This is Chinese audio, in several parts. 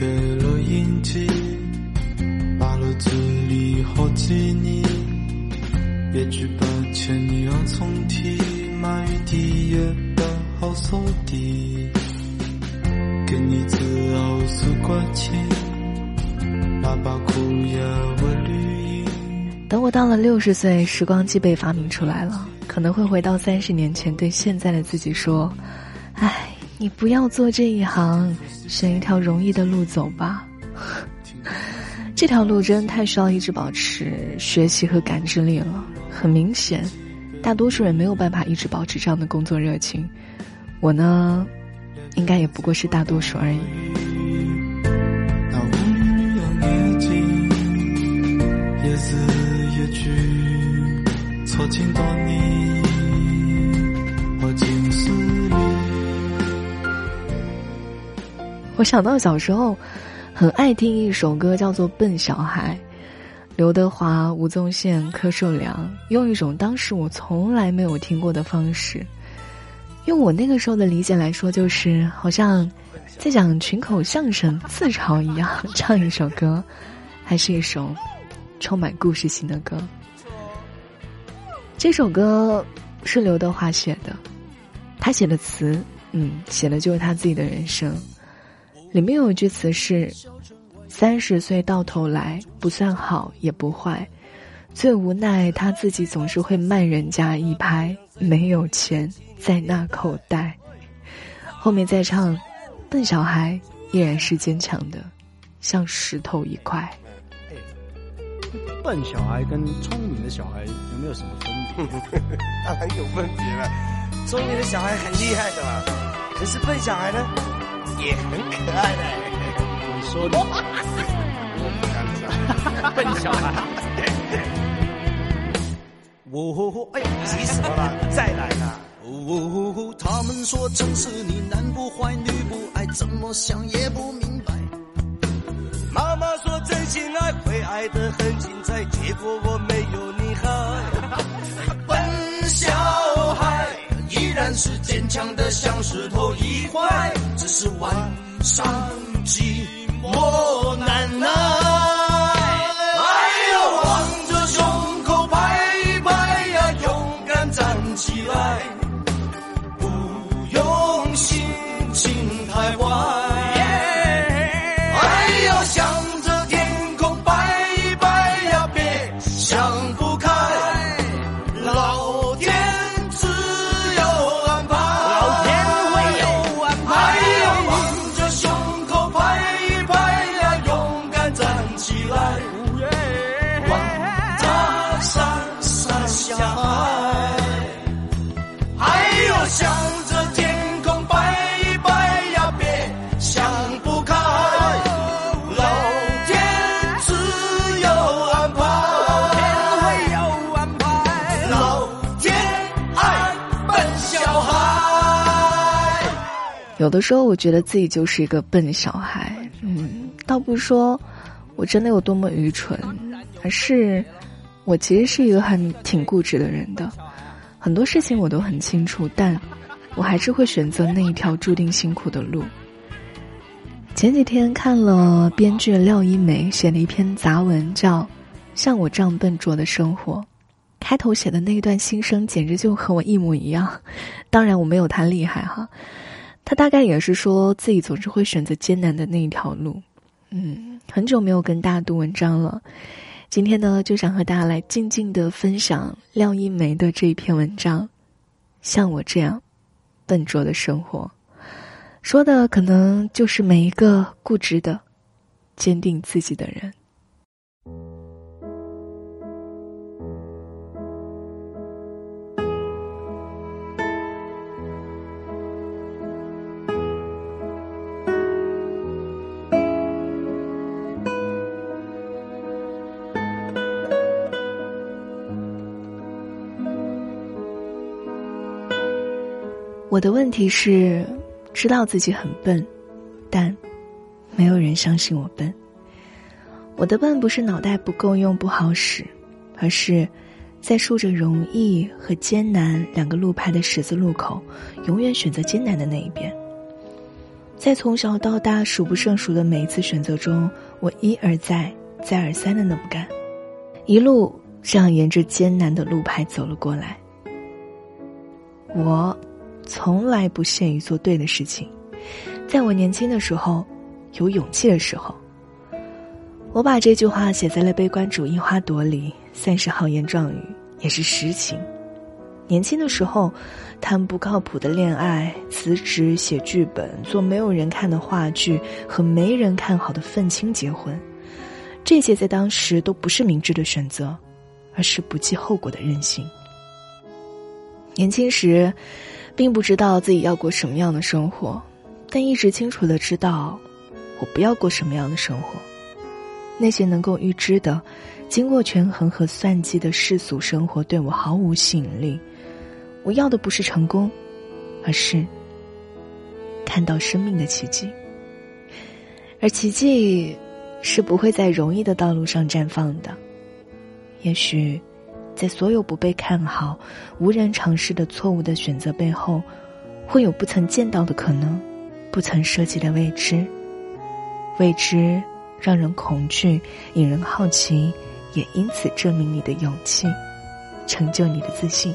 的录音机，把了字里好几年，也举不欠你要重提，买雨滴也不好扫地，给你自傲是关钱，爸爸哭也为绿荫。等我到了六十岁，时光机被发明出来了，可能会回到三十年前，对现在的自己说：“唉。”你不要做这一行，选一条容易的路走吧。这条路真的太需要一直保持学习和感知力了。很明显，大多数人没有办法一直保持这样的工作热情。我呢，应该也不过是大多数而已。想到小时候，很爱听一首歌，叫做《笨小孩》，刘德华、吴宗宪、柯受良用一种当时我从来没有听过的方式，用我那个时候的理解来说，就是好像在讲群口相声、自嘲一样，唱一首歌，还是一首充满故事性的歌。这首歌是刘德华写的，他写的词，嗯，写的就是他自己的人生。里面有一句词是：“三十岁到头来不算好也不坏，最无奈他自己总是会慢人家一拍，没有钱在那口袋。”后面再唱：“笨小孩依然是坚强的，像石头一块。”笨小孩跟聪明的小孩有没有什么分别？当然有分别了，聪明的小孩很厉害的嘛，可是笨小孩呢？也很可爱的，你说的，我不敢讲，笨小孩。哦，哎呀，急死我了，再来啦！哦，他们说城市里男不坏女不爱，怎么想也不明白。妈妈说真心爱会爱得很精彩，结果我没是坚强的，像石头一块。只是晚上寂寞难耐，哎哟，望着胸口拍一拍呀，勇敢站起来，不用心情太坏。哎哟，想。有的时候，我觉得自己就是一个笨小孩。嗯，倒不是说我真的有多么愚蠢，而是我其实是一个很挺固执的人的。很多事情我都很清楚，但我还是会选择那一条注定辛苦的路。前几天看了编剧廖一梅写的一篇杂文，叫《像我这样笨拙的生活》，开头写的那一段心声简直就和我一模一样。当然，我没有他厉害哈。他大概也是说自己总是会选择艰难的那一条路，嗯，很久没有跟大家读文章了，今天呢就想和大家来静静的分享廖一梅的这一篇文章，像我这样笨拙的生活，说的可能就是每一个固执的、坚定自己的人。我的问题是，知道自己很笨，但没有人相信我笨。我的笨不是脑袋不够用不好使，而是在竖着容易和艰难两个路牌的十字路口，永远选择艰难的那一边。在从小到大数不胜数的每一次选择中，我一而再、再而三的那么干，一路这样沿着艰难的路牌走了过来。我从来不屑于做对的事情，在我年轻的时候，有勇气的时候，我把这句话写在了悲观主义花朵里，算是豪言壮语，也是实情。年轻的时候，谈不靠谱的恋爱，辞职写剧本，做没有人看的话剧，和没人看好的愤青结婚，这些在当时都不是明智的选择，而是不计后果的任性。年轻时，并不知道自己要过什么样的生活，但一直清楚的知道，我不要过什么样的生活。那些能够预知的、经过权衡和算计的世俗生活，对我毫无吸引力。我要的不是成功，而是看到生命的奇迹。而奇迹是不会在容易的道路上绽放的。也许，在所有不被看好、无人尝试的错误的选择背后，会有不曾见到的可能，不曾涉及的未知。未知让人恐惧，引人好奇，也因此证明你的勇气，成就你的自信。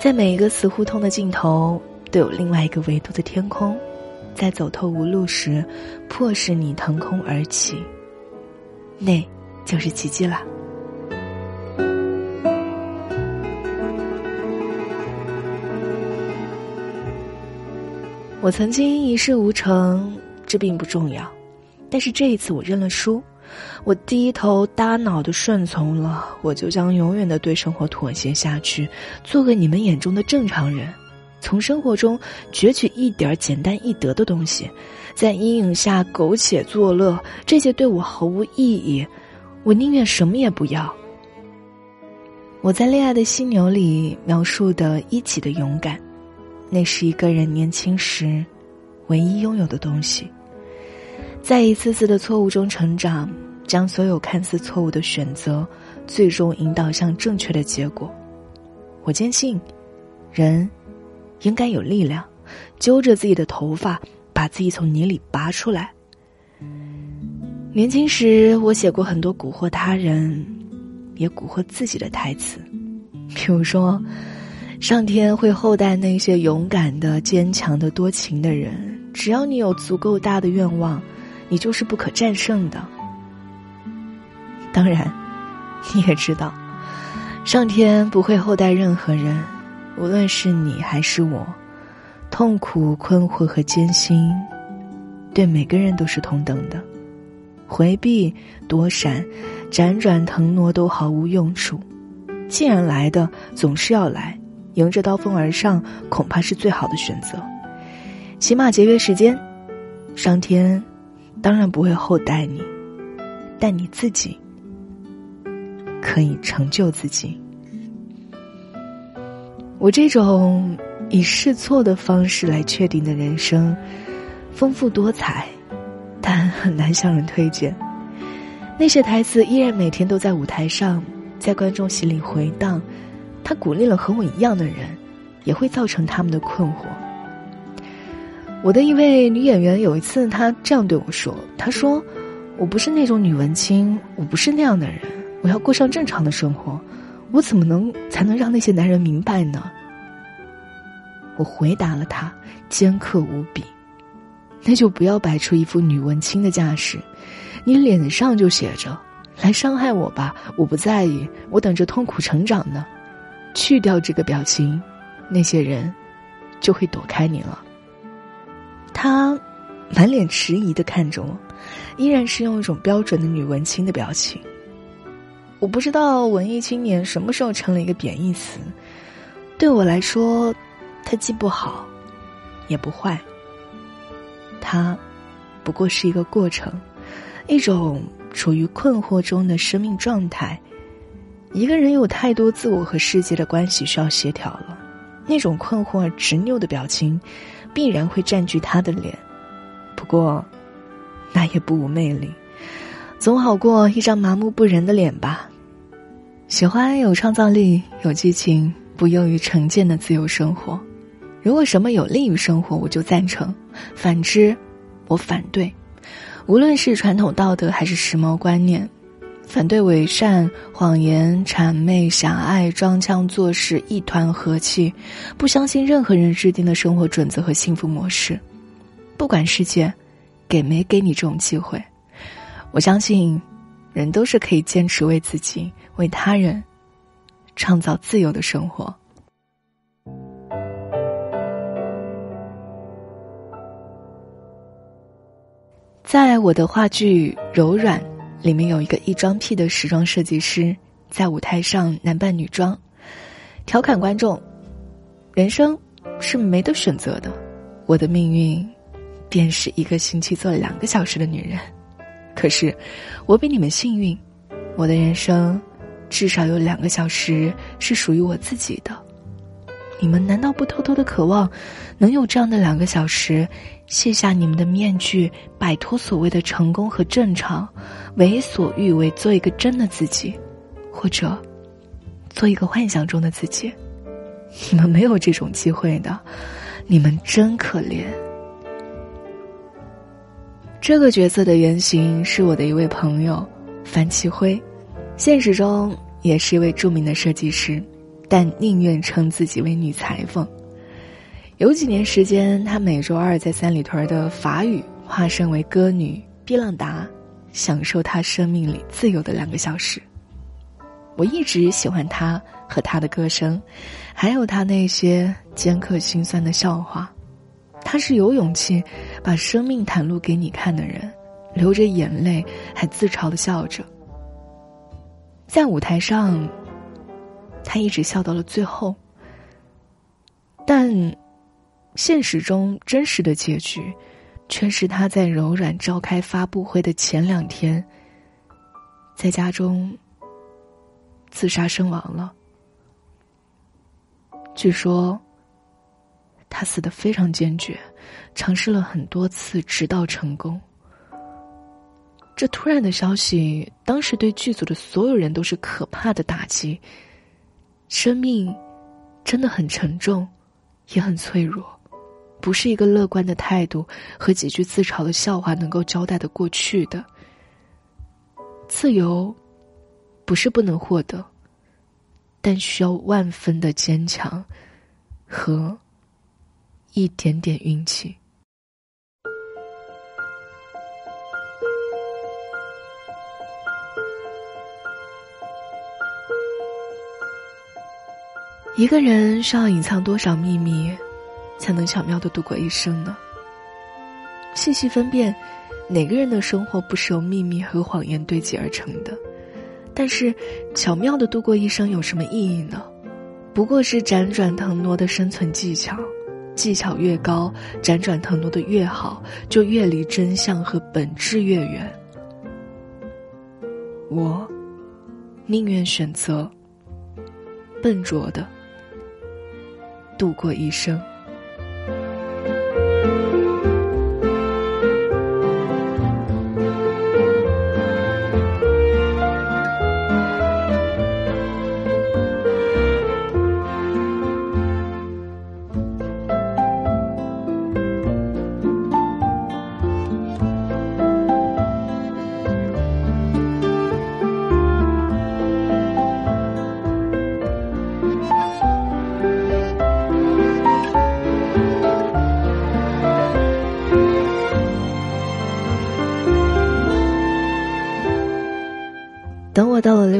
在每一个死胡同的尽头，都有另外一个维度的天空，在走投无路时，迫使你腾空而起。那，就是奇迹了。我曾经一事无成，这并不重要，但是这一次我认了输。我低头耷脑的顺从了，我就将永远的对生活妥协下去，做个你们眼中的正常人，从生活中攫取一点简单易得的东西，在阴影下苟且作乐，这些对我毫无意义，我宁愿什么也不要。我在《恋爱的犀牛》里描述的一起的勇敢，那是一个人年轻时唯一拥有的东西。在一次次的错误中成长，将所有看似错误的选择，最终引导向正确的结果。我坚信，人应该有力量，揪着自己的头发，把自己从泥里拔出来。年轻时，我写过很多蛊惑他人，也蛊惑自己的台词，比如说，上天会厚待那些勇敢的、坚强的、多情的人，只要你有足够大的愿望。你就是不可战胜的。当然，你也知道，上天不会厚待任何人，无论是你还是我，痛苦、困惑和艰辛，对每个人都是同等的。回避、躲闪、辗转腾挪都毫无用处。既然来的总是要来，迎着刀锋而上，恐怕是最好的选择。起码节约时间，上天。当然不会厚待你，但你自己可以成就自己。我这种以试错的方式来确定的人生，丰富多彩，但很难向人推荐。那些台词依然每天都在舞台上，在观众席里回荡。他鼓励了和我一样的人，也会造成他们的困惑。我的一位女演员有一次，她这样对我说：“她说，我不是那种女文青，我不是那样的人，我要过上正常的生活，我怎么能才能让那些男人明白呢？”我回答了她，尖刻无比：“那就不要摆出一副女文青的架势，你脸上就写着‘来伤害我吧，我不在意，我等着痛苦成长呢’，去掉这个表情，那些人就会躲开你了。”他满脸迟疑的看着我，依然是用一种标准的女文青的表情。我不知道文艺青年什么时候成了一个贬义词，对我来说，它既不好，也不坏。它不过是一个过程，一种处于困惑中的生命状态。一个人有太多自我和世界的关系需要协调了，那种困惑而执拗的表情。必然会占据他的脸，不过，那也不无魅力，总好过一张麻木不仁的脸吧。喜欢有创造力、有激情、不囿于成见的自由生活，如果什么有利于生活，我就赞成；反之，我反对。无论是传统道德还是时髦观念，反对伪善、谎言、谄媚、狭隘、装腔作势、一团和气，不相信任何人制定的生活准则和幸福模式。不管世界给没给你这种机会，我相信，人都是可以坚持为自己、为他人创造自由的生活。在我的话剧《柔软》里面，有一个异装癖的时装设计师，在舞台上男扮女装，调侃观众：“人生是没得选择的，我的命运便是一个星期做两个小时的女人。可是，我比你们幸运，我的人生至少有两个小时是属于我自己的。你们难道不偷偷的渴望，能有这样的两个小时？”卸下你们的面具，摆脱所谓的成功和正常，为所欲为，做一个真的自己，或者做一个幻想中的自己。你们没有这种机会的，你们真可怜。这个角色的原型是我的一位朋友樊奇辉，现实中也是一位著名的设计师，但宁愿称自己为女裁缝。有几年时间，他每周二在三里屯的法语化身为歌女碧浪达，享受他生命里自由的两个小时。我一直喜欢他和他的歌声，还有他那些尖刻心酸的笑话。他是有勇气把生命袒露给你看的人，流着眼泪还自嘲的笑着。在舞台上，他一直笑到了最后，但。现实中真实的结局，却是他在柔软召开发布会的前两天，在家中自杀身亡了。据说，他死的非常坚决，尝试了很多次，直到成功。这突然的消息，当时对剧组的所有人都是可怕的打击。生命真的很沉重，也很脆弱。不是一个乐观的态度和几句自嘲的笑话能够交代的过去的。自由，不是不能获得，但需要万分的坚强和一点点运气。一个人需要隐藏多少秘密？才能巧妙的度过一生呢？细细分辨，哪个人的生活不是由秘密和谎言堆积而成的？但是，巧妙的度过一生有什么意义呢？不过是辗转腾挪的生存技巧，技巧越高，辗转腾挪的越好，就越离真相和本质越远。我宁愿选择笨拙的度过一生。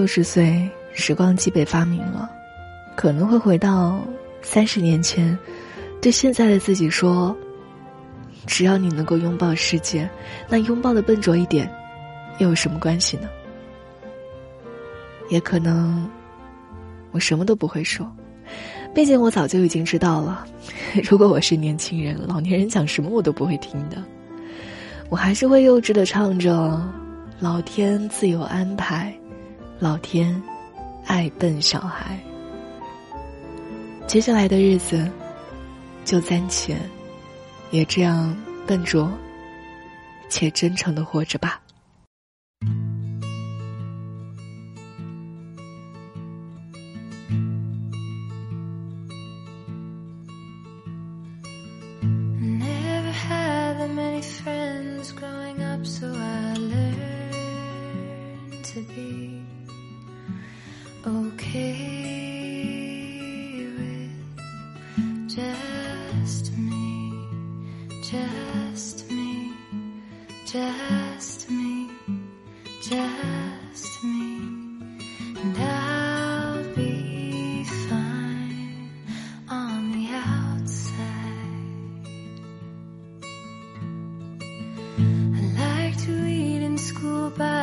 六十岁，时光机被发明了，可能会回到三十年前，对现在的自己说：“只要你能够拥抱世界，那拥抱的笨拙一点，又有什么关系呢？”也可能，我什么都不会说，毕竟我早就已经知道了。如果我是年轻人，老年人讲什么我都不会听的，我还是会幼稚的唱着：“老天自有安排。”老天，爱笨小孩。接下来的日子，就暂且也这样笨拙且真诚的活着吧。I like to eat in school, but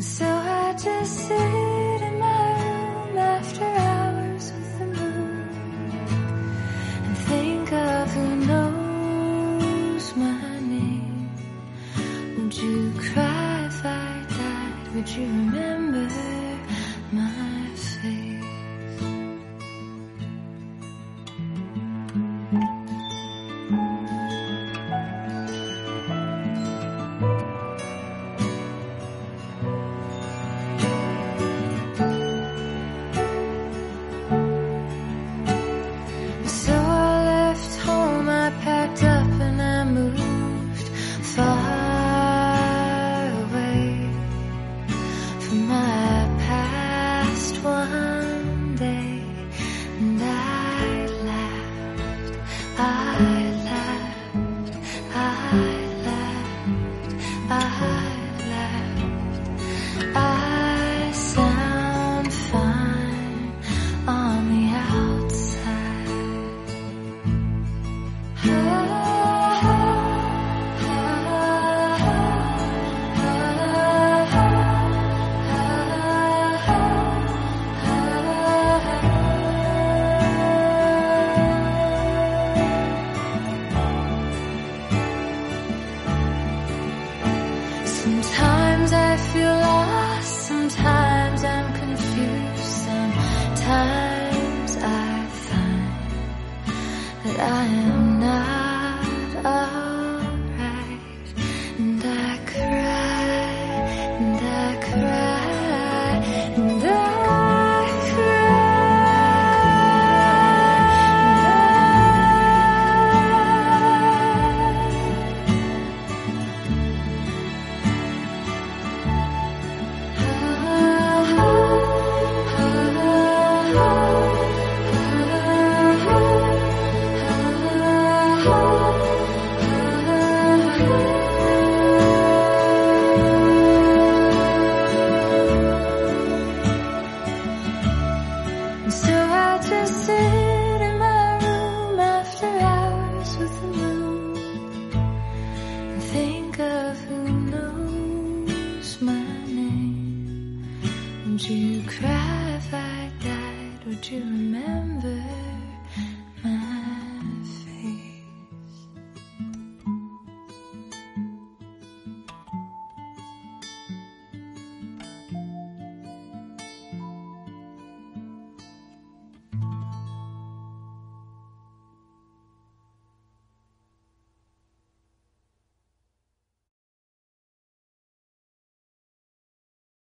And so I just sit in my room after hours with the moon and think of who knows my name. Would you cry if I died? Would you remember?